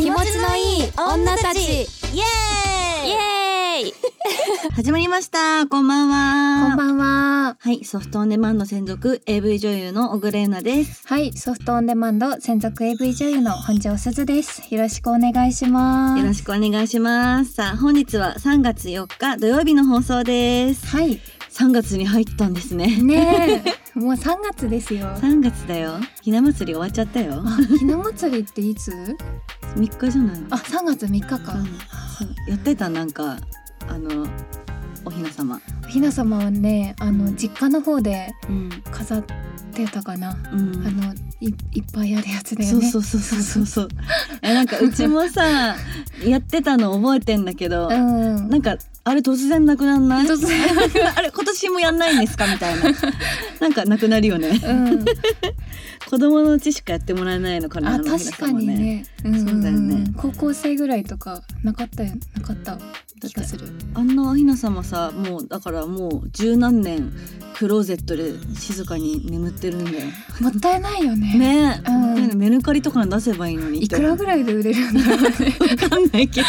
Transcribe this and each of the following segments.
気持ちのいい女たち。イエーイ。イエーイ。始まりました。こんばんは。こんばんは。はいソフトオンデマンド専属 AV 女優の小倉優奈です。はいソフトオンデマンド専属 AV 女優の本庄すずです。よろしくお願いします。よろしくお願いします。さあ本日は3月4日土曜日の放送です。はい3月に入ったんですね。ねえ。もう3月ですよ。3月だよ。ひな祭り終わっちゃったよ。あひな祭りっていつ？3日じゃないの。あ3月3日か、やってたなんかあのおひな様。おひな様はねあの実家の方でうん。飾ってたかな、うん。あのいいっぱいあるやつだよそうねそうそうそうそうそう。えなんかうちもさやってたの覚えてんだけど、うん。なんかあれ突然なくなんない？あれ今年もやんないんですか？みたいな。なんかなくなるよね。うん。子供のうちしかやってもらえないのかな？あのひな確か様にね。うんそうだよね。高校生ぐらいとかなかった？よなかった気がする。あんなおひな様さもうだからもう十何年クローゼットで静かに眠ってるんだよ。もったいないよね。ね。え、うん。メルカリとかに出せばいいのにいくらぐらいで売れるんだろうね。わかんないけど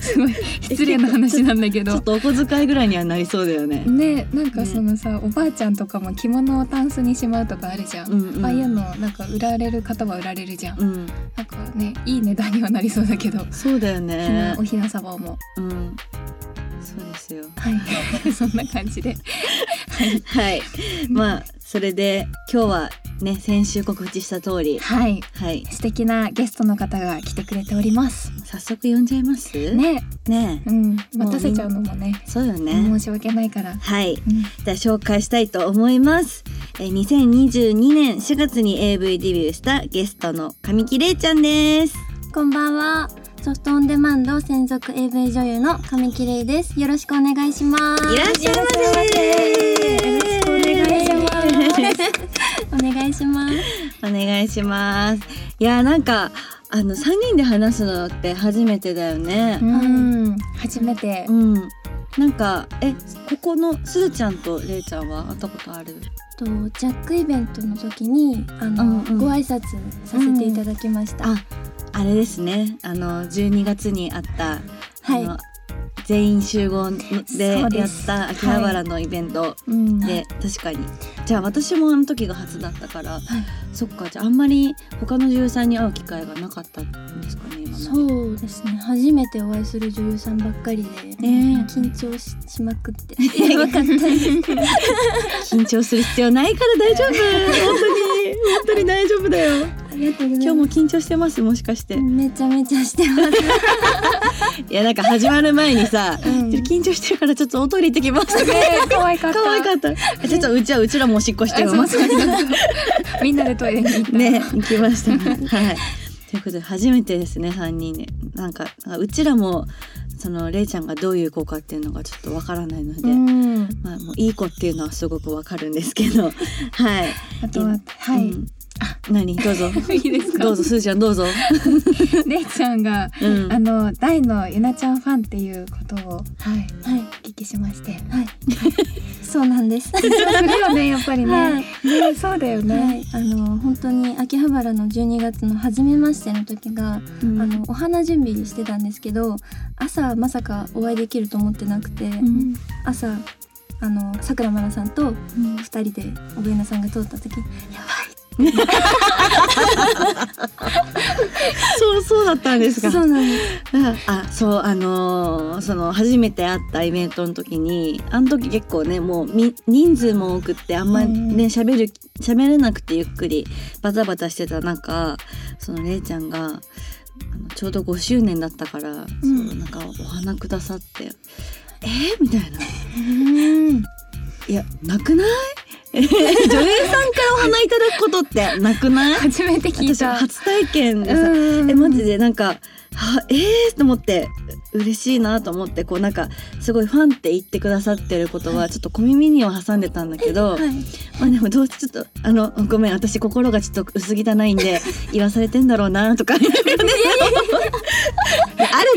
すごい失礼な話なんだけど。ちょっ。とお小遣いぐらいにはなりそうだよね。ねなんかそのさ、おばあちゃんとかも着物をタンスにしまうとかあるじゃん。うんうんああいうのなんか売られる方は売られるじゃん。うん。なんかねいい値段にはなりそうだけど。そうだよひねなおひな様も。うん。そうですよ。はい。そんな感じで。はい。まあそれで今日はね先週告知した通り。はい。はい。素敵なゲストの方が来てくれております。早速呼んじゃいます？ね。ね。うん。待たせちゃうのもね。そうよね。申し訳ないから、はい。うん。じゃあ紹介したいと思います。えー2022年4月に AV デビューしたゲストの神木玲ちゃんです。こんばんは。ソフトオンデマンド専属 AV 女優の上木玲です。よろしくお願いします。いらっしゃいませお願いします。お願いします。いやなんかあの三人で話すのって初めてだよね。うん、初めて。うん。なんかえここのすずちゃんとれいちゃんは会ったことある？とジャックイベントの時にあの、うんうん。ご挨拶させていただきました。ああれですね。あの12月にあった、はい。あの全員集合でやっすた秋葉原のイベントうん。で、確かに。じゃあ私もあの時が初だったから、はいそっかじゃああんまり他の女優さんに会う機会がなかったんですかねそうですね。初めてお会いする女優さんばっかりで、ね緊張ししまくって。やばかったです緊張する必要ないから大丈夫。本当に。本当に大丈夫だよ。今日も緊張してますもしかして。めちゃめちゃしてます。いやなんか始まる前にさ、うん。緊張してるからちょっとおトイレ行ってきます。とかね可愛かった。可愛かった。ちょっとうちはうちらもおしっこしてよ。あそうそうそう。みんなでトイレに行った。ね行きましたね。はい。ということで初めてですね3人で。なんかうちらもそのれいちゃんがどういう子かっていうのがちょっとわからないので、うん。まあもういい子っていうのはすごくわかるんですけど。はい。あとははい、うん。何？どうぞ。いいですか？どうぞすずちゃんどうぞ。れいちゃんが、うん。あの大のゆなちゃんファンっていうことをはい。はい。お聞きしまして。はいそうなんです。するよねやっぱりね、はい。ねそうだよね、はい、あの本当に秋葉原の12月の初めましての時が、うん。あのお花準備してたんですけど朝まさかお会いできると思ってなくて、ん。朝あのさくらまなさん。と2人でおべなさんが通った時に「やそうそうだったんですか。ばい!」そうなんです。あそうあのーその初めて会ったイベントの時にあの時結構ねもうみ人数も多くってあんまりうん。ね喋る喋れなくてゆっくりバタバタしてた中そのれいちゃんがあのちょうど5周年だったから、そうなんかお花くださって「えー?」みたいな。うん「いやなくない？女優さんからお花いただくことってなくない?」初めて聞い私た初体験でさ。うん。えマジでなんかはえーと思って嬉しいなと思ってこうなんかすごいファンって言ってくださってることはちょっと小耳には挟んでたんだけど、はい。まあでもどうちょっとあのごめん私心がちょっと薄汚いんで言わされてんだろうなとか ある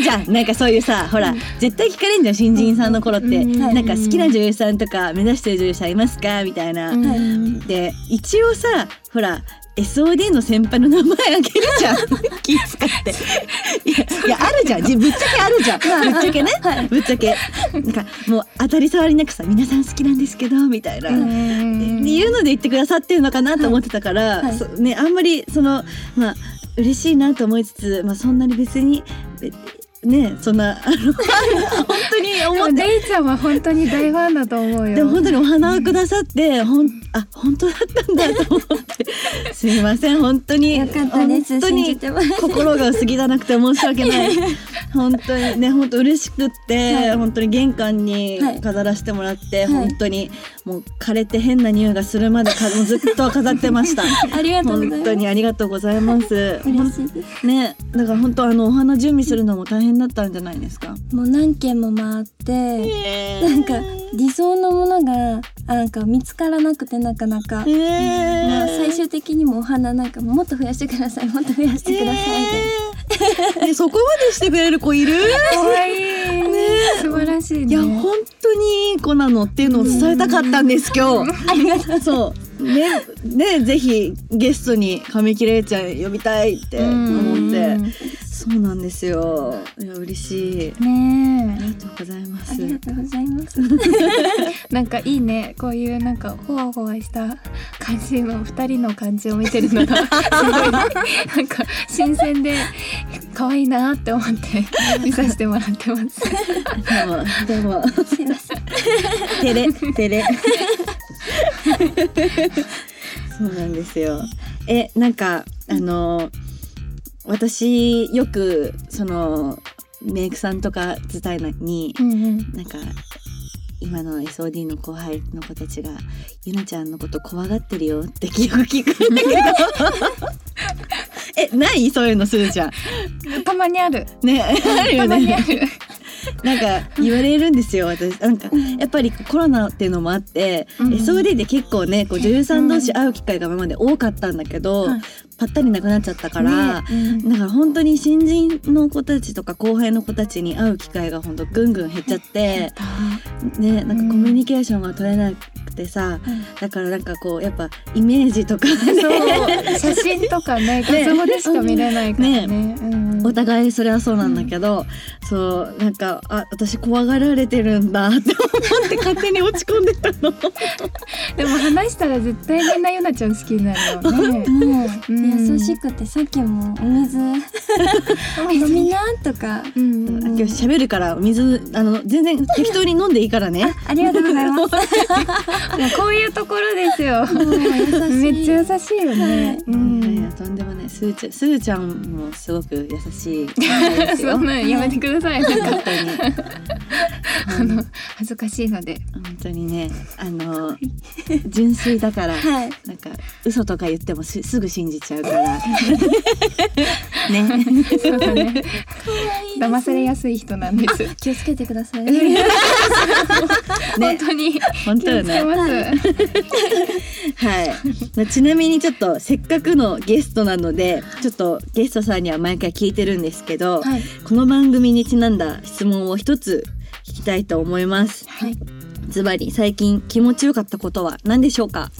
じゃん。なんかそういうさほら、絶対聞かれんじゃん新人さんの頃って、うんなんか好きな女優さんとか目指してる女優さんいますかみたいな。うん。で一応さほら SOD の先輩の名前あげるじゃん。気使って。いやいやあるじゃん。じぶっちゃけあるじゃん。ぶっちゃけね、ぶっちゃけ。なんかもう当たり障りなくさ皆さん好きなんですけどみたいな、うんっていうので言ってくださってるのかなと思ってたから、はい。そねあんまりそのまあ嬉しいなと思いつつ、まあ、そんなに別にべねそんなあの本当に思って。レイちゃんは本当に大ファンだと思うよ。でも本当にお花をくださって、ほんあ本当だったんだと思って。すいません本当に。よかったです。本当に心が薄汚くて申し訳ない。本当にね本当嬉しくって、はい。本当に玄関にはい飾らせてもらって、はい。本当にもう枯れて変な匂いがするまでずっと飾ってました。ありがとうございます。本当にありがとうございます。嬉しいです。ねだから本当あのお花準備するのも大変だったんじゃないですか？もう何軒も回ってなんか理想のものがなんか見つからなくてなかなか、えまあ、最終的にもお花なんかもっと増やしてください。もっと増やしてくださいで、えー、そこまでしてくれる子いる？可愛い。素晴らしいね。いや本当にいい子なのっていうのを伝えたかったんです今日。ありがとう。そうねねぜひゲストに神木玲ちゃん呼びたいって思って。そうなんですよ。いや嬉しい。あねりがとうございます。ありがとうございます。え なんかいいね。こういうなんかほわほわした感じの二人の感じを見てるのがすごい。なんか新鮮で可愛いなって思って見させてもらってます。どうもどうも。すいません。照れ照れ そうなんですよ。えなんかあの私よくそのメイクさんとか伝えにうんうん。なんか今の SOD の後輩の子たちがゆなちゃんのこと怖がってるよってよく聞くんだけど。えない？そういうのするじゃん。たまにある。ねあるたよね。なんか言われるんですよ私。な。ん。かやっぱりコロナっていうのもあって、うん。SOD で結構ねこう女優さん同士会う機会が今まで多かったんだけど、はいぱったりなくなっちゃったから、ねだから本当に新人の子たちとか後輩の子たちに会う機会が本当ぐんぐん減っちゃって、ねなんかコミュニケーションが取れなくてさ、だからなんかこうやっぱイメージとかね。写真とかね 画像でしか見れないからね。うん。お互いそれはそうなんだけど、そうなんかあ私怖がられてるんだって思って勝手に落ち込んでたの。でも話したら絶対みんなゆなちゃん好きになるよね。うん優しくてさっきもお水 飲みなとかうん今日喋るから水あの全然 適当に飲んでいいからね。ありがとうございます もうこういうところですよ。めっちゃ優しいよね。ういやいんや。とんでもないすーちゃんすーちゃんもすごく優しい方ですよ。そんなんやめてください。本か当に。あの恥ずかしいので。本当にねあの純粋だから、はいなんか嘘とか言ってもすすぐ信じちゃうから。ね。そうだね。騙されやすい人なんです。気をつけてください 本当に本当よね。はい。まあちなみにちょっとせっかくのゲストなので、ちょっとゲストさんには毎回聞いてるんですけど、はいこの番組にちなんだ質問を一つ聞きたいと思います。はいズバリ最近気持ちよかったことは何でしょうか？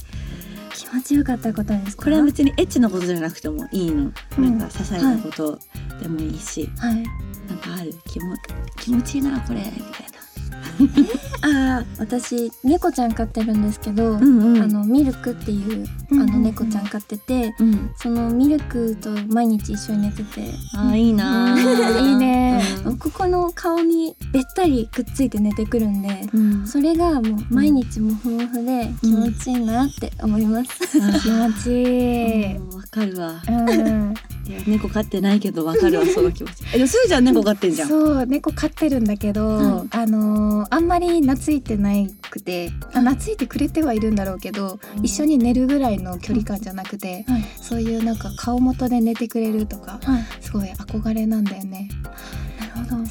気持ちよかったことですか？これは別にエッチなことじゃなくてもいいの。うん。なんか些細なことでもいいし、はい。なんかある？気も気持ちいいなこれ。みたいな。ああ私猫ちゃん飼ってるんですけど、んあのミルクっていうあうんうんうんの猫ちゃん飼ってて、うん。そのミルクと毎日一緒に寝てて、あーいいなー。いいねうんここの顔にべったりくっついて寝てくるんで、うん。それがもう毎日もふもふで気持ちいいなって思います。気持ちいい。うんわかるわ。うん。いや猫飼ってないけどわかるわその気持ち。え でもすーちゃん猫飼ってんじゃん。そう猫飼ってるんだけど、はいあのーあんまり懐いてないくてあ懐いてくれてはいるんだろうけど、うん一緒に寝るぐらいの距離感じゃなくて、はいそういうなんか顔元で寝てくれるとかはい、すごい憧れなんだよね。なるほど。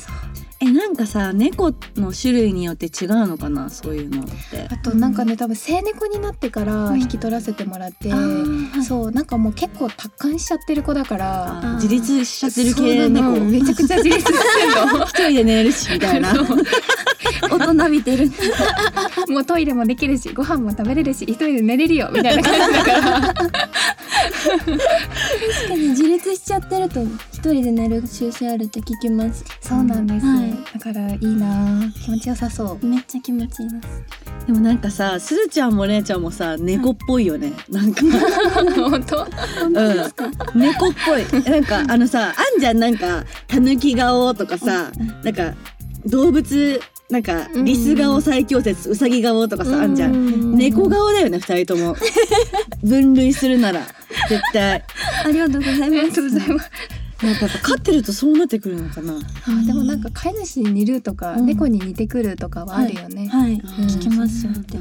えなんかさ猫の種類によって違うのかな？そういうのって。あとなんかね多分生猫になってからうん引き取らせてもらって、あーはいそうなんかもう結構達観しちゃってる子だから。自立しちゃってる系なの猫。めちゃくちゃ自立してるの。一人で寝れるしみたいな。大人びてる。もうトイレもできるしご飯も食べれるし一人で寝れるよみたいな感じだから。確かに自立しちゃってると一人で寝る習性あるって聞きます。そうなんです、はい。だからいいな。気持ちよさそう。めっちゃ気持ちいいです。でもなんかさすずちゃんもれいちゃんもさ猫っぽいよね、なんか。本当？うん。猫っぽい。なんかあのさあんじゃん。なんかたぬき顔とかさなんか動物なんかうん。リス顔最強説うさぎ顔とかさあんじゃん。猫顔だよね二人とも。分類するなら。絶対。ありがとうございありがますとうございます。なんかやっぱ飼ってるとそうなってくるのかな。あでもなんか飼い主に似るとか、うん。猫に似てくるとかはあるよね、はい。うん。聞きますよなんだ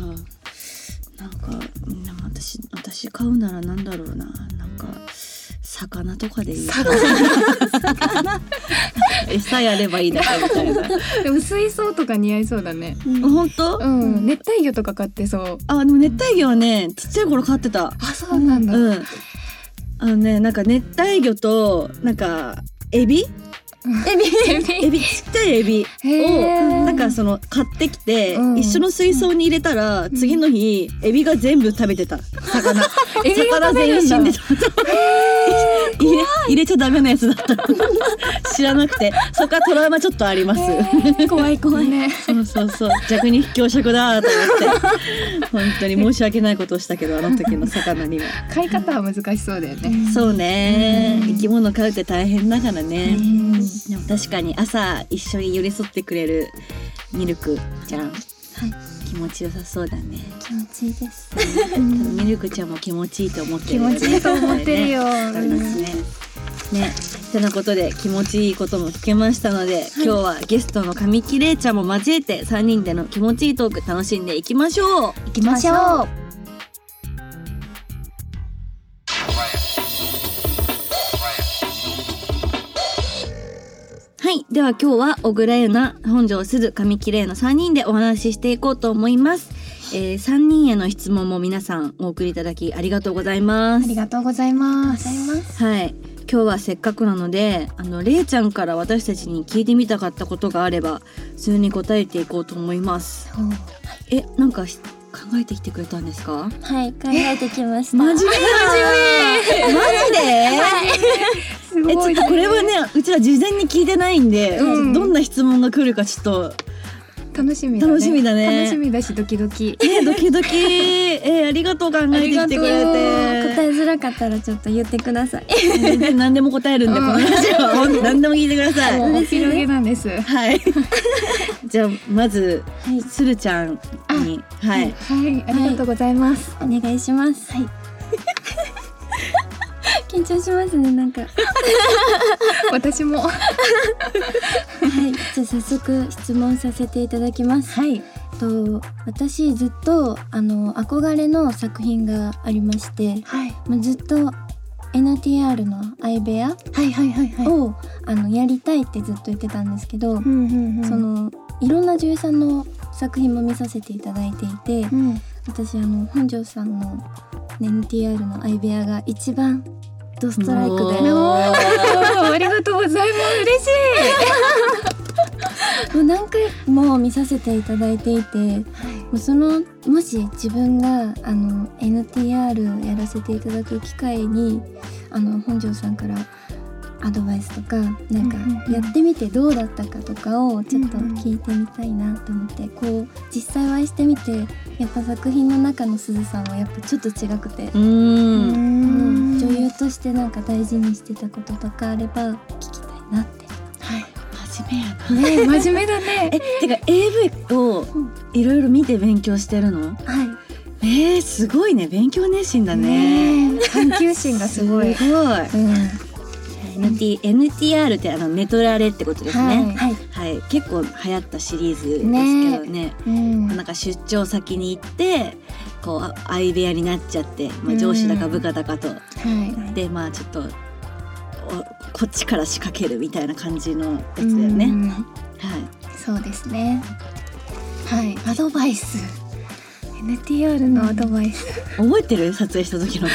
なんかでも私私飼うならなんだろうな。なんか魚とかでいい餌やればいいだけみたいな。でも水槽とか似合いそうだね。本当、うん、熱帯魚とか飼ってそう。あでも熱帯魚はねちっちゃい頃飼ってた。あそうなんだ、うん。あのねなんか熱帯魚となんかエビ？エビ。エビ。ちっちゃいエビ。をなんかその買ってきて、うん。一緒の水槽に入れたら、次の日エビが全部食べてた。魚。魚全員死んでた。入れ入れちゃダメなやつだった。知らなくて。そこからトラウマちょっとあります、怖い怖い。ね。そうそうそう。逆に恐縮だと思って。本当に申し訳ないことをしたけどあの時の魚には。飼い方は難しそうだよね、そうね。うん。生き物飼うって大変だからね、うんでも確かに朝一緒に寄り添ってくれるミルクちゃん。はい気持ちよさそうだね。気持ちいいです。ミルクちゃんも気持ちいいと思ってる気持ちいいと思ってるよ、ありますね。ね、てなことで気持ちいいことも聞けましたので、今日はゲストの神木玲ちゃんも交えて3人での気持ちいいトーク楽しんでいきましょう。行きましょうはい。では今日は小倉優奈本庄すず神木玲の3人でお話ししていこうと思います、えー、3人への質問も皆さんお送りいただきありがとうございます。ありがとうございます。はい。今日はせっかくなのであのれいちゃんから私たちに聞いてみたかったことがあればそれに答えていこうと思います。えなんかし考えてきてくれたんですか？はい考えてきました。真面目だマジで？すえちょっとこれはねうちら事前に聞いてないんで、うん。どんな質問が来るかちょっと楽しみだね。楽しみだね。楽しみだしドキドキ。ねドキドキ。えありがとう考えてきてくれ答てえづらかったらちょっと言ってください。全然何でも答えるんで、うん。この話は。何でも聞いてください。もう。お広げなんです。はい。じゃあまずはい。するちゃんに。はい。はい。ありがとうございます、お願いします。はい緊張しますねなんか。は 私も。いじゃあ早速質問させていただきます。はい。と私ずっとあの憧れの作品がありましてはい。まあずっと NTR の相部屋はいはいはいはい。をあのやりたいってずっと言ってたんですけど、うんうんうん。そのいろんな女優さんの作品も見させていただいていて、うん。私あの本庄さんの、ね、NTR の相部屋が一番ドストライクで。ありがとうございます。嬉しい。う何回も見させていただいていてもうそのもし自分があの NTR やらせていただく機会にあの本庄さんからアドバイスとかなんかやってみてどうだったかとかをちょっと聞いてみたいなと思ってこう実際お会いしてみてやっぱ作品の中のすずさんはやっぱちょっと違くて。うーん。としてなんか大事にしてたこととかあれば聞きたいなって。はい。真面目やな。ね真面目だね。えてか AV をいろいろ見て勉強してるの？はい。えー、すごいね。勉強熱心だね。ね探求心がすごい。すごい。うん。NT NTR ってあのネトラレってことですね。はい。はい、結構流行ったシリーズですけどね。うん。なんか出張先に行ってこうあ相部屋になっちゃって、まあ、上司だか部下だかと、はい。でまあちょっとおこっちから仕掛けるみたいな感じのやつだよね。うん。はい。そうですね。はい。アドバイス。NTR のアドバイス、覚えてる？撮影した時のこ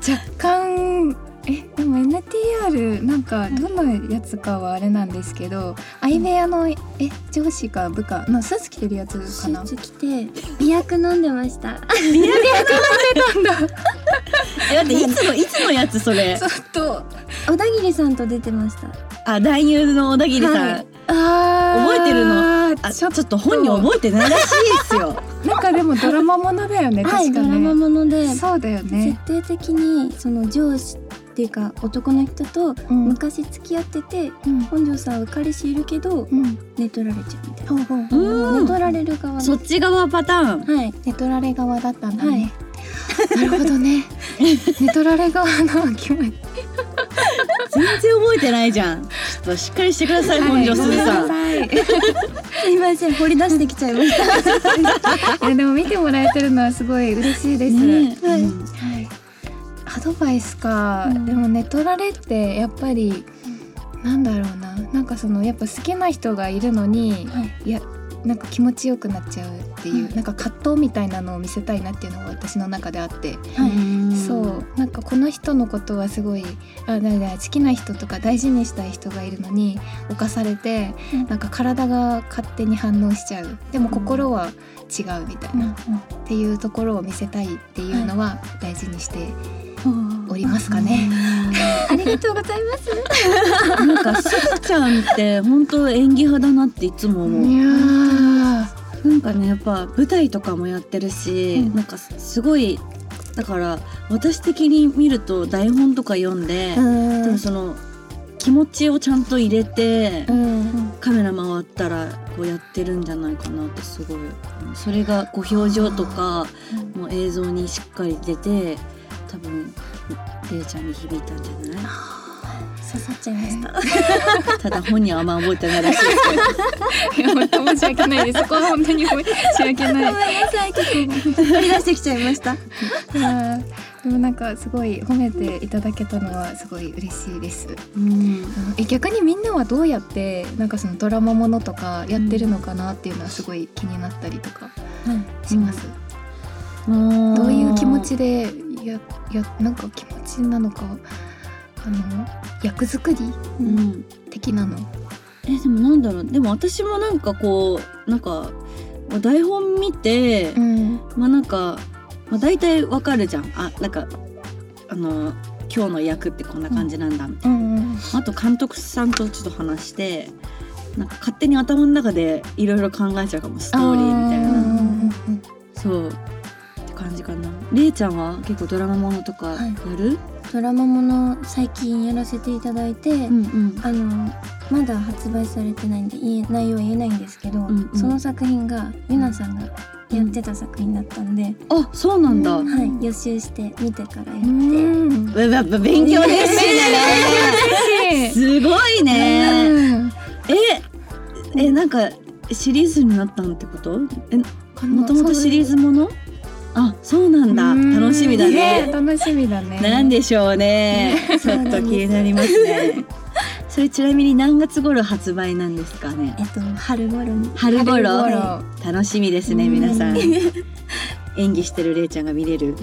と。若干えでも NTR なんかどのやつかはあれなんですけど相部屋のえ上司か部下のスーツ着てるやつかスーなツ着て美薬飲んでました。えだっていつの いつのやつそれ？ちょっと小田切さんと出てました。あ男優の小田切さん、はい。あー。覚えてるの？あちちょっと本人覚えてないらしいですよ。なんかでもドラマものだよねはい確かドラマねもので。そうだよね。設定的にその上司っていうか男の人とうん。昔付き合ってて、うん。本庄さんは彼氏いるけどうん。寝取られちゃうみたいほうほうほう。な寝取られる側そっち側パターン。はい。寝取られ側だったんだはい。ねなるほどね。寝取られ側の気持ち。全然覚えてないじゃん。ちょっとしっかりしてください本庄すずさん。はい。すいません。掘り出してきちゃいました。いやでも見てもらえてるのはすごい嬉しいです、ねえ。はい。うんはい、アドバイスか、うん。でも寝取られってやっぱりなんだろうななんかそのやっぱ好きな人がいるのに、はい。いやなんか気持ちよくなっちゃうっていう、うんなんか葛藤みたいなのを見せたいなっていうのが私の中であって、はい。そうなんかこの人のことはすごいあだだ好きな人とか大事にしたい人がいるのに侵されて、うん。なんか体が勝手に反応しちゃう。でも心は違うみたいな、っていうところを見せたいっていうのは大事にしておりますかね。ありがとうございます。なんかすずちゃんって本当演技派だなっていつも思う。いやー。なんかねやっぱ舞台とかもやってるし、うん。なんかすごいだから私的に見ると台本とか読んで、多分その気持ちをちゃんと入れて、うん。カメラ回ったらこうやってるんじゃないかなってすごいそれがこう表情とかもう映像にしっかり出て多分れいちゃんに響いたんじゃない？刺さっちゃいましたただ本人はあんま覚えてないらしいです本当申し訳ないです。そこは本当に申し訳ない。ごめんなさい結構出してきちゃいましたでもなんかすごい褒めていただけたのはすごい嬉しいです。うんえ逆にみんなはどうやってなんかそのドラマものとかやってるのかなっていうのはすごい気になったりとかします？どどういう気持ちでややなんか気持ちなのかあの役作り？うん。的なの？えでもなんだろう。でも私もなんかこうなんかまあ台本見て、ん。まあなんか、まあ、大体わかるじゃん。あなんかあの今日の役ってこんな感じなんだみたいうん。うん。な、あと監督さんとちょっと話してなんか勝手に頭の中でいろいろ考えちゃうかも。ストーリーみたいな。そう。って感じかなれいちゃんは結構ドラマものとかやはい。る、ドラマもの最近やらせていただいて、うんうん。あのまだ発売されてないんで言え内容は言えないんですけど、んうん。その作品がゆなさんがやってた作品だったんで、あそうなんだ、うん。はい。予習して見てからやって、うん。やっぱ勉強熱心だね。すごいね、うん。ええなんかシリーズになったんってこと？えもともとシリーズもの？あそうなんだ。うん。楽しみだね。楽しみだね。なんでしょうね。ちょっと気になりますね。それちなみに何月頃発売なんですかね？えっと春頃に。春頃。楽しみですねうん。皆さん。演技してるれいちゃんが見れる。んだ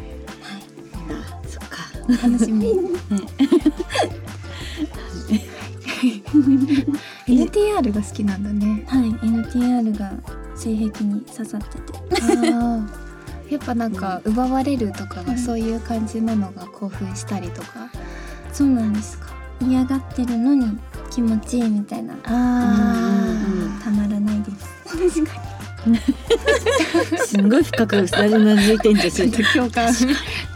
そっか。楽しみ。ね。NTR が好きなんだね。はい。NTR が性癖に刺さってて。ああ。やっぱなんか奪われるとかがそういう感じなのが興奮したりとか。そうなんですか。嫌がってるのに気持ちいいみたいな。あたまらないです。確か すんごい深くうなずいてんじゃんちょっと共感。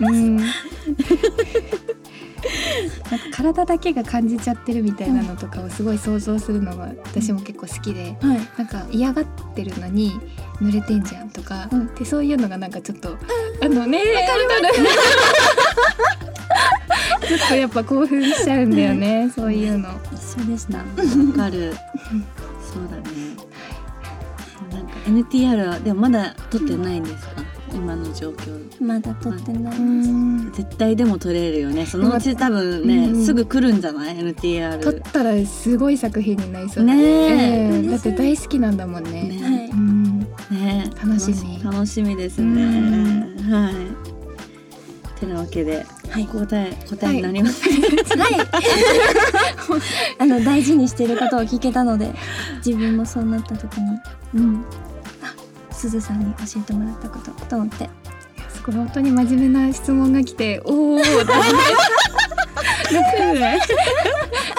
うん。なんか体だけが感じちゃってるみたいなのとかをすごい想像するのが私も結構好きで、にはい。なんか嫌がってるのに濡れてんじゃんとか、うん。でそういうのがなんかちょっと、あのねわかる ちょっとやっぱ興奮しちゃうんだよね、そういうの。一緒でした。わかる。そうだね。なんか NTR はでもまだ撮ってないんですか、今の状況。まだ撮ってない。です、うん。絶対でも撮れるよね。そのうち多分ね、うん。すぐ来るんじゃない？NTR 撮ったらすごい作品になりそうね。え。えだって大好きなんだもんね。ねはいうん。ね楽しみ。楽しみですね。うん。はい。てなわけで、はい。答え答えになります、はい。あの大事にしてることを聞けたので自分もそうなった時に。うん。あすずさんに教えてもらったことと思って？素これ本当に真面目な質問が来ておお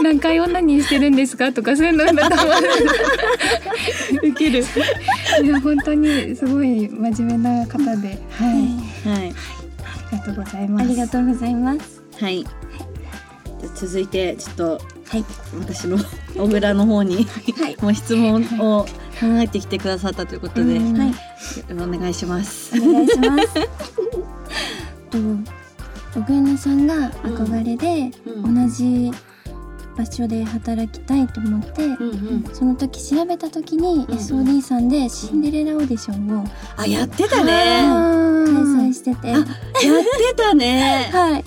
何回オナニーしてるんですか？とかそういうのだと思うウケる。いや本当にすごい真面目な方で。はい、はい。ありがとうございます。ありがとうございます。はい。じゃあ続いてちょっとはい。私の小倉の方に、はい。もう質問を考えてきてくださったということで、うん。はい。お願いします。お願いします。と小倉さんが憧れでうん。同じ場所で働きたいと思って、うんうん、その時調べた時にうん SOD さんでシンデレラオーディションをあやってたね。開や催してて、あってたね。はい。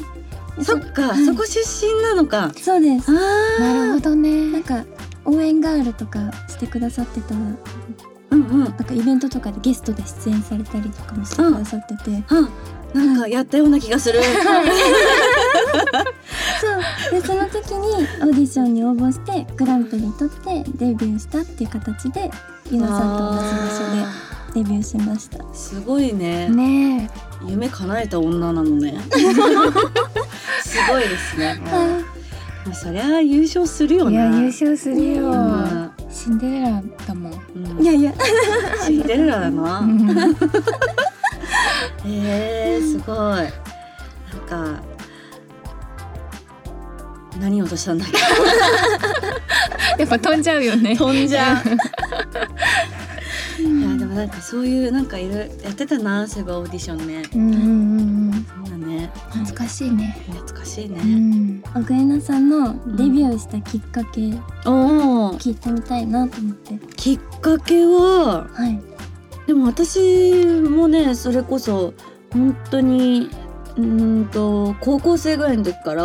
そっか、はい。そこ出身なのか。そうです。あなるほどね。なんか応援ガールとかしてくださってたなんうんうん。かイベントとかでゲストで出演されたりとかもしてくださってて、あなんかやったような気がする。そうでその時にオーディションに応募してグランプリ取ってデビューしたっていう形でゆなさんと同じ場所でデビューしましたすごいね。ね夢叶えた女なのね。すごいですね。まあそりゃ優勝するえよね。いや優勝するよ、うんシンデレラだもん、うんいやいやシンデレラだな。うんえー、すごい。なんか。何をとしたんだっけ？やっぱ飛んじゃうよね飛んじゃう。いや、でもなんかそういう、なんかいろいろやってたな、そういえばオーディションね。うんうんうん。懐かしいね懐かしいうね。ん小倉さんのデビューしたきっかけおお。聞いてみたいなと思ってきっかけは。はいでも私もねそれこそ本当にうーんと高校生ぐらいの時から、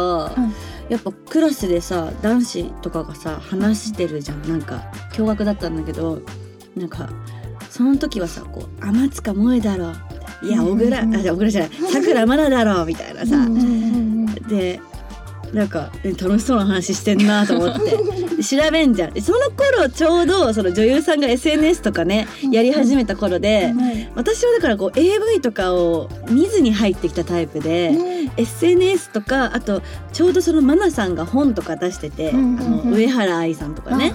やっぱクラスでさ男子とかがさ話してるじゃんなんか驚愕だったんだけどなんかその時はさこう天塚萌えだろいや小倉、あじゃあ小倉じゃないさくらまなだろみたいなさ、でなんかえ楽しそうな話してんなと思って。で調べんじゃん。でその頃ちょうどその女優さんが SNS とかねやり始めた頃で、はい私はだからこう AV とかを見ずに入ってきたタイプで、SNS とかあとちょうどそのマナさんが本とか出してて、うんあの上原愛さんとかね、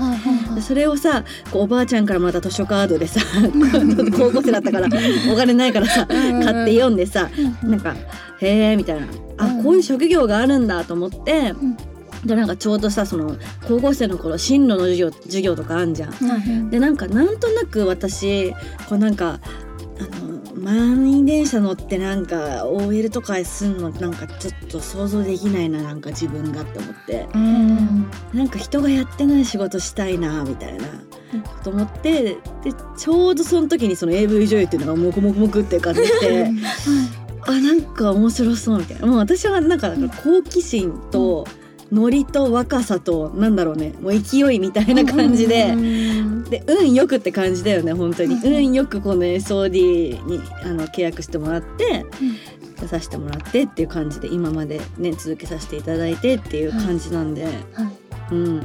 それをさこうおばあちゃんからまた図書カードでさ高校生だったからお金ないからさ買って読んでさうんなんか「へえ」みたいなあうん。こういう職業があるんだと思ってん。でなんかちょうどさその高校生の頃進路の授業授業とかあんじゃん。はいでなんかなんとなく私こうなんかあの満員電車乗ってなんか OL とかすんのなんかちょっと想像できないななんか自分がって思って。うん。なんか人がやってない仕事したいなみたいな。こと思ってでちょうどその時にその AV 女優っていうのがモクモクモクって感じてあなんか面白そうみたいな。もう私はなんか好奇心とノリと若さとなんだろうね。もう勢いみたいな感じで。で運よくって感じだよね本当に、うん運よくこの SOD にあの契約してもらって、出させてもらってっていう感じで今までね続けさせていただいてっていう感じなんで、はい。うん。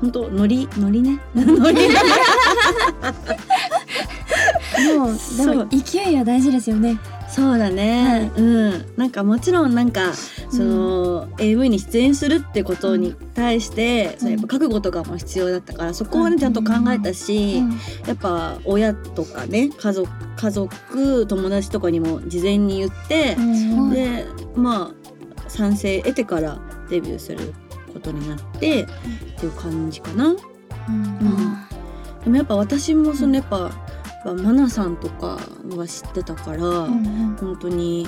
本当ノリノリね？ノリ もうでも勢いは大事ですよねそうだね、うん。なんかもちろんなんかその、AV に出演するってことに対して、そのやっぱ覚悟とかも必要だったからそこはねちゃんと考えたし、やっぱ親とかね家族家族友達とかにも事前に言って、うん。でまあ賛成得てからデビューすることになって、っていう感じかな。でもやっぱ私もそのやっぱ、ぱマナさんとかは知ってたから、本当に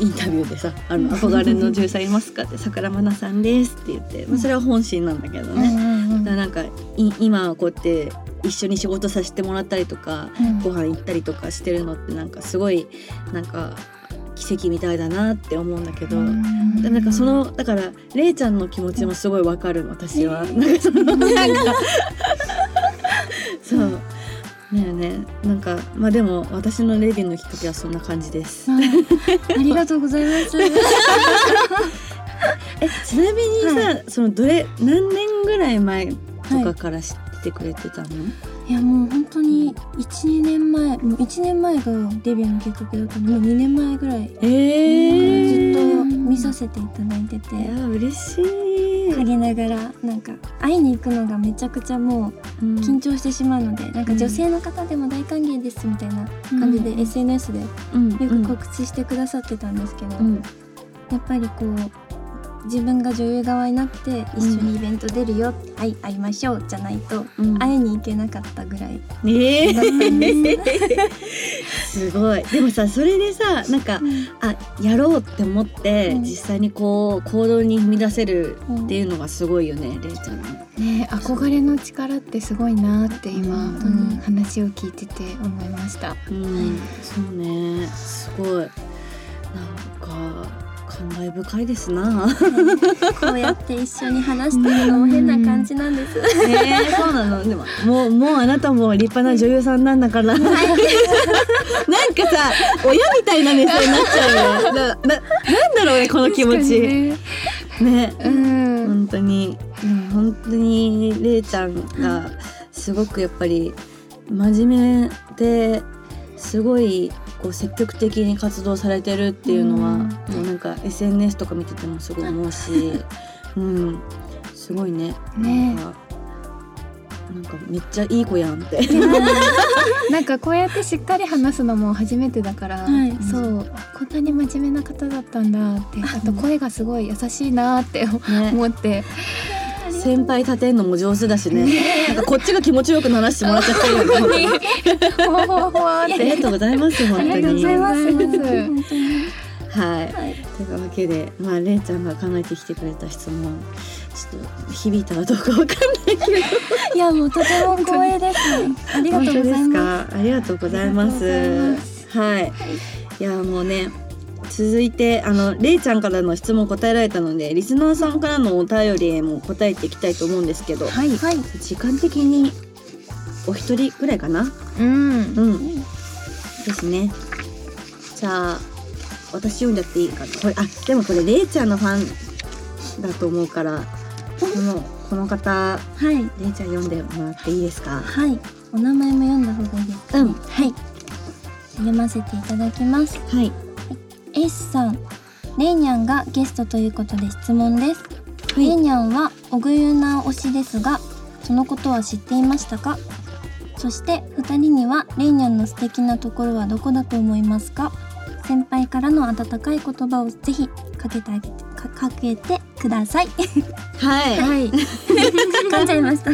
インタビューでさ「あの憧れの女優さんいますか?」って「桜マナさんです」って言って、まあ、それは本心なんだけどね。だからなんかい今こうやって一緒に仕事させてもらったりとか、ご飯行ったりとかしてるのってなんかすごいなんか奇跡みたいだなって思うんだけど、でなんかそのだかられいちゃんの気持ちもすごいわかる私は。なんかそのなんか そうねえね。えなんかまあでも私のレディーのきっかけはそんな感じです。ありがとうございます。えちなみにさ、そのどれ何年ぐらい前とかから知ってくれてたの？いやもう本当に12年前もう1年前がデビューのきっかけだったの。でもう2年前ぐらい。えー、ずっと見させていただいてて。いや嬉しい、陰ながらなんか会いに行くのがめちゃくちゃもううん緊張してしまうので、なんか女性の方でも大歓迎ですみたいな感じで SNS でようん。く告知してくださってたんですけど、うん。やっぱりこう自分が女優側になって一緒にイベント出るよ、はい会いましょうじゃないとうん。会いに行けなかったぐらい。え。だったんです。ー、すごい。でもさそれでさなんかあやろうって思って、うん。実際にこう行動に踏み出せるっていうのがすごいよね、れいちゃんの。ね憧れの力ってすごいなって今、うん。うん話を聞いてて思いました。うん、そうね。すごい。なんか感慨深いですな。こうやって一緒に話してるのも変な感じなんです。えー、そうなの。でももうもうあなたも立派な女優さんなんだから、なんかさ親みたいな目線になっちゃうよ。なななんだろうねこの気持ち。ね。ね。うん、本当に。でも本当にれいちゃんがすごくやっぱり真面目ですごいこう積極的に活動されてるっていうのは、うん。もうなんか SNS とか見ててもすごい思うし、うん、すごいね。ね。なんかなんかめっちゃいい子やんって。なんかこうやってしっかり話すのも初めてだから、はい。そう。こんなに真面目な方だったんだってあと声がすごい優しいなってね、思って。先輩立てんのも上手だしね。なんかこっちが気持ちよく話してもらっちゃってる。ほわほわほわっありてがとうございます本当に。ありがとうございます本当にはい。はいというわけで、まあ、れいちゃんが考えてきてくれた質問。ちょっと響いたかどうかわかんないけど。いやもうとても光栄です。ありがとうございます。か。ありがとうございます。はい。いや、もうね。続いて、あの、れいちゃんからの質問答えられたので、リスナーさんからのお便りへも答えていきたいと思うんですけど。はいはい。時間的に。お一人ぐらいかな？うんうん。ですね。じゃあ。私読んじゃっていいかな？これ、あ、でも、これ、れいちゃんのファン。だと思うから。この、この方、はい。れいちゃん読んでもらっていいですか？はい。お名前も読んだ方がいいですか、うんはい。読ませていただきます。はい。エースさん。レイニャンがゲストということで質問です。はいレイニャンはオグユナ推しですが、そのことは知っていましたか？そして二人にはレイニャンの素敵なところはどこだと思いますか？先輩からの温かい言葉をぜひかけてあげてかかけてください。はい。はい。噛んじゃいました。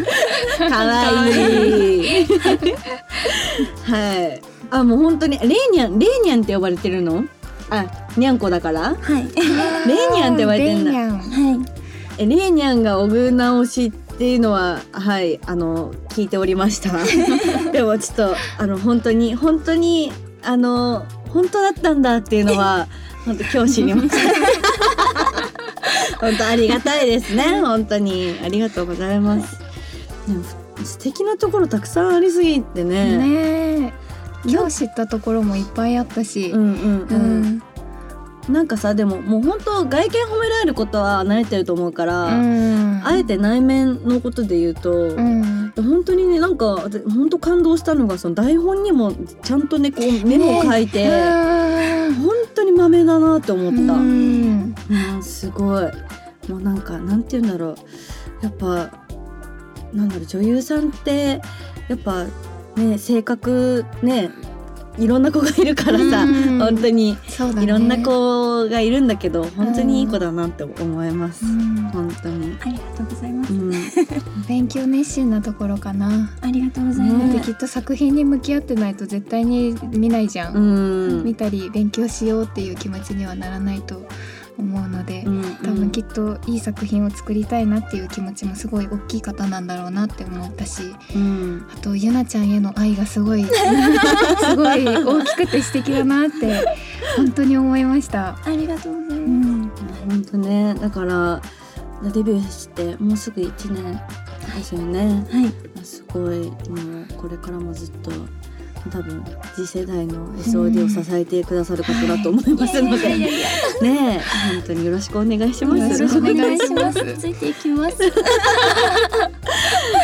かわいい。はい。あ、もう本当に、レイニャン、レイニャンって呼ばれてるの？あ、ニャンコだから？はい。レイニャンって呼ばれてんだはい。え、レイニャンがオグ直しっていうのは、はい、あの、聞いておりました。でも、ちょっと、あの、本当に、本当に、あの、本当だったんだっていうのは。本当教師にました。本当ありがたいですね。本当にありがとうございます。素敵なところたくさんありすぎてね。ねえ今日知ったところもいっぱいあったし、うんうんううん。んなんかさでももう本当外見褒められることは慣れてると思うから、うん。あえて内面のことで言うと、うん。本当にねなんか私本当感動したのがその台本にもちゃんとねこうメモを書いて、本当にマメだなって思った。うん。うん、すごい。もうなんかなんて言うんだろう。やっぱなんだろう女優さんってやっぱね性格ねいろんな子がいるからさ、うん。本当にね。いろんな子がいるんだけど本当にいい子だなって思います、うん。本当に、ありがとうございます。うん、勉強熱心なところかな。ありがとうございだます。ってきっと作品に向き合ってないと絶対に見ないじゃん見たり勉強しようっていう気持ちにはならないと思うので、うん多分きっといい作品を作りたいなっていう気持ちもすごい大きい方なんだろうなって思ったしうんあとゆなちゃんへの愛がすごい すごい大きくて素敵だなって本当に思いました。ありがとうございうます。ん本当ねだからデビューしてもうすぐ1年ですよね、はい。すごいもうこれからもずっと多分次世代の SOD を支えてくださる方だと思いますので、ねえ本当によろしくお願いします。よろしくお願いします。ついていきます。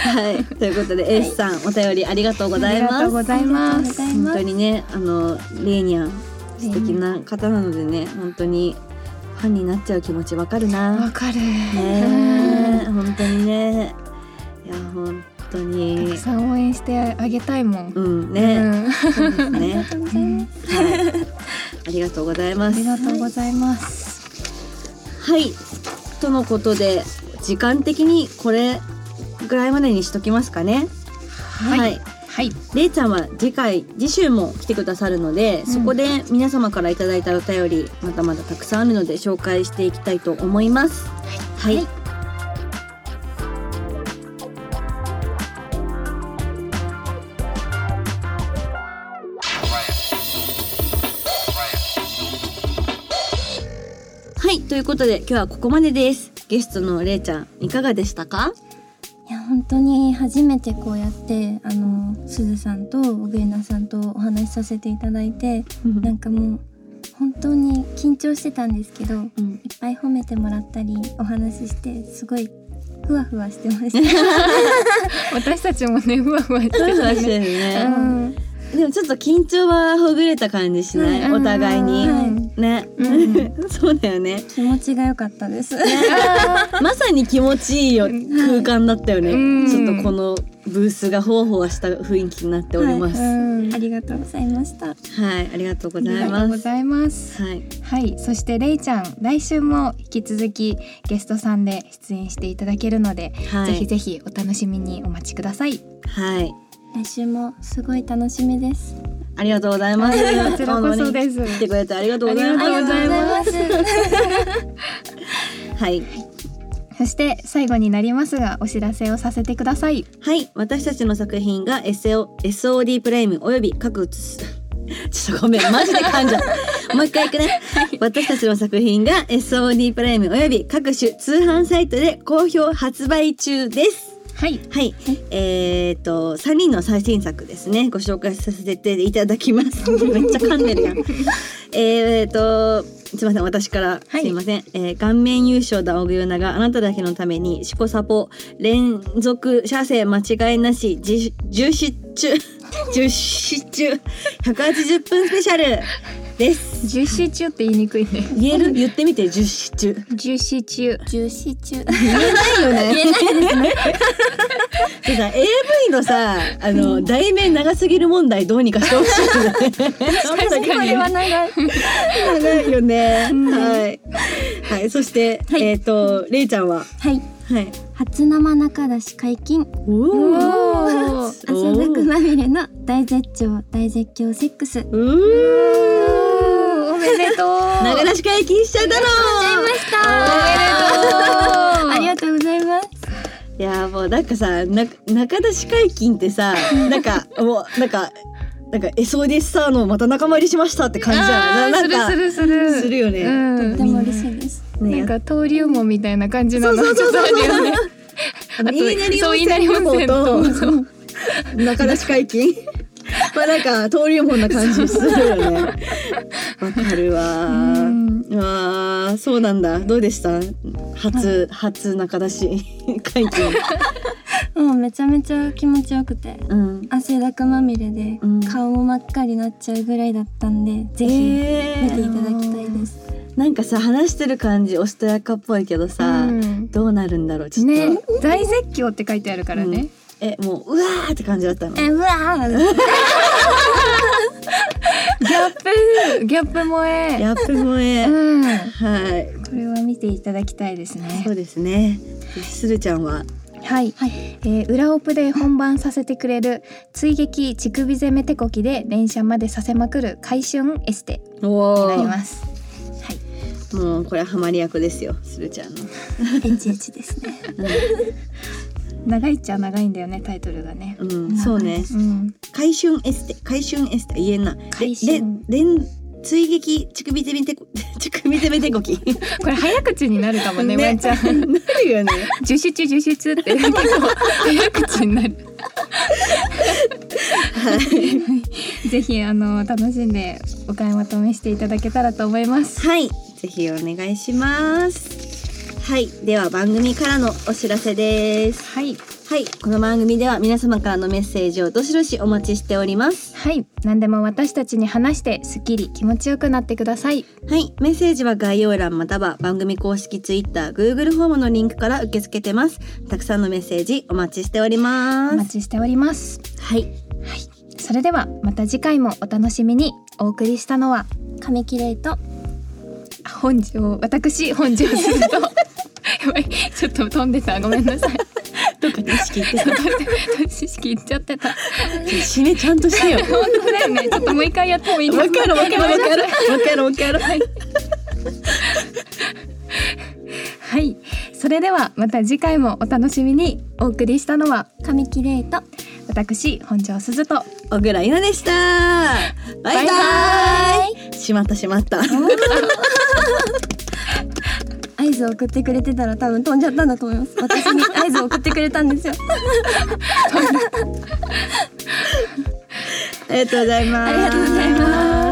はい、ということでエースさんお便りありがとうございます。ありがとうごすざいます。本当にねあのレーニャン素敵な方なのでね本当にファンになっちゃう気持ちわかるな。わかる、ねえ本当にね。いや本当たにくさん応援してあげたいもん、うんね、うん。そうですねありがとうございます。はいありがとうございます。ありがとうござい。はい。とのことで時間的にこれぐらいまでにしときますかね。はい、はい。はい、れいちゃんは次回次週も来てくださるので、うん。そこで皆様からいただいたお便りまだまだたくさんあるので紹介していきたいと思います。はい、はいはい、ということで今日はここまでです。ゲストのれいちゃんいかがでしたか？いや本当に初めてこうやってあのすずさんと小栗菜さんとお話しさせていただいてなんかもう本当に緊張してたんですけどいっうんぱい褒めてもらったりお話ししてすごいふわふわしてました。私たちもねふわふわしてふわふわたしね、ん。でもちょっと緊張はほぐれた感じしない、うん。お互いに、うん。ね、うそうだよね。気持ちが良かったです。まさに気持ちいいよ。空間だったよね、うん。ちょっとこのブースがほわほわした雰囲気になっております、うはい、ん。ありがとうございました。ありがとうごありざいます。がとうございます。はい。はい、そしてれいちゃん、来週も引き続きゲストさんで出演していただけるので、はい。ぜひぜひお楽しみにお待ちください。はい。来週もすごい楽しみです。ありがとうございます。こちらこそです。来てくれてありがとうございます。ありがとうございます。はい。そして最後になりますが、お知らせをさせてください。はい。私たちの作品が SO SOD プライムおよび各つちょっとごめん。マジで噛んじゃう。もう一回いくね、私たちの作品が SOD プライムおよび各種通販サイトで好評発売中ですはい、はい、えっ、と三人の最新作ですね。ご紹介させていただきます。めっちゃ噛んでるやん。えっとすいません。私から、はい。すいません、えー顔面優勝だおぐよながあなただけのためにシコサポ連続射精間違いなしじ重視中 重視中180分スペシャルです重視中って言いにくいね。言える？言ってみて重視中重視中。重視中。ないよね。でさ AV のさあの題名長すぎる問題どうにかしてほしいよね。確かに これは 長い。長いよね。はいはいそして、はいえっ、とれいちゃんは？はい。はい。初生中出し解禁。お汗だくまみれの大絶頂大絶叫セックス。おめでとう。長出し解禁しちゃったの。ありがとうございます。いやもうなんかさな中出し解禁ってさなんかもうなんかなんか SOD スターのまた仲間入りしましたって感じじゃん。なんかするするする。するよねうんとっても嬉しいです。ね。なんか登竜門みたいな感じなの。ちょっとあるよね。そう言いなり温泉と。中出し解禁まあなんか登竜門な感じするよね。わかるわ。うん。うわーそうなんだ。どうでした？初初中出し解禁もうめちゃめちゃ気持ちよくて。うん汗だくまみれでうん顔も真っ赤になっちゃうぐらいだったんで、ぜひ見ていただきたいです。なんかさ話してる感じおしとやかっぽいけどさ、うんどうなるんだろうちょっと、ね大絶叫って書いてあるからね。えもううわーって感じだったの？えうわーギャップギャップ萌え。やっぱ萌え、うん。はいこれは見ていただきたいですねそ。うですねするちゃんは？はい、はい。えー裏オプで本番させてくれる追撃乳首攻め手こきで連射までさせまくる回春エステ。おになりーます。もうこれはハマり役ですよするちゃんの、エチエチですね。長いっちゃ長いんだよねタイトルがね。うん、うん、そうね。うん。回春エステ回春エステ言えんな。回春。でで連追撃乳首攻めてこ 乳首攻め手こき。これ早口になるかもねね。ワンちゃん。なるよね。受出受出って結構早口になる。はい。ぜひあの楽しんでお買い求めしていただけたらと思います。はい。ぜひお願いします。はい。では番組からのお知らせです。はいはい。この番組では皆様からのメッセージをどしどしお待ちしております。はい。何でも私たちに話してすっきり気持ちよくなってください。はい。メッセージは概要欄または番組公式 Twitter、Google フォームのリンクから受け付けてます。たくさんのメッセージお待ちしておりおます。待ちしております。はい。それではまた次回もお楽しみに。お送りしたのは紙切れと本庄。私本庄すると。やばい。ちょっと飛んでた。ごめんなさい意識いってた。知識いっちゃってた。締めちゃんとしてよ。本当だよね。ちょっともう一回やってもいいですわかるわかるわかるわかるわかる。はい。はい。それではまた次回もお楽しみに。お送りしたのは紙切れと私本庄すずと小倉優奈でした。バイバイ。しまったしまった合図を送ってくれてたら多分飛んじゃったんだと思います。私に合図を送ってくれたんですよ。ありがとうございます。ありがとうございます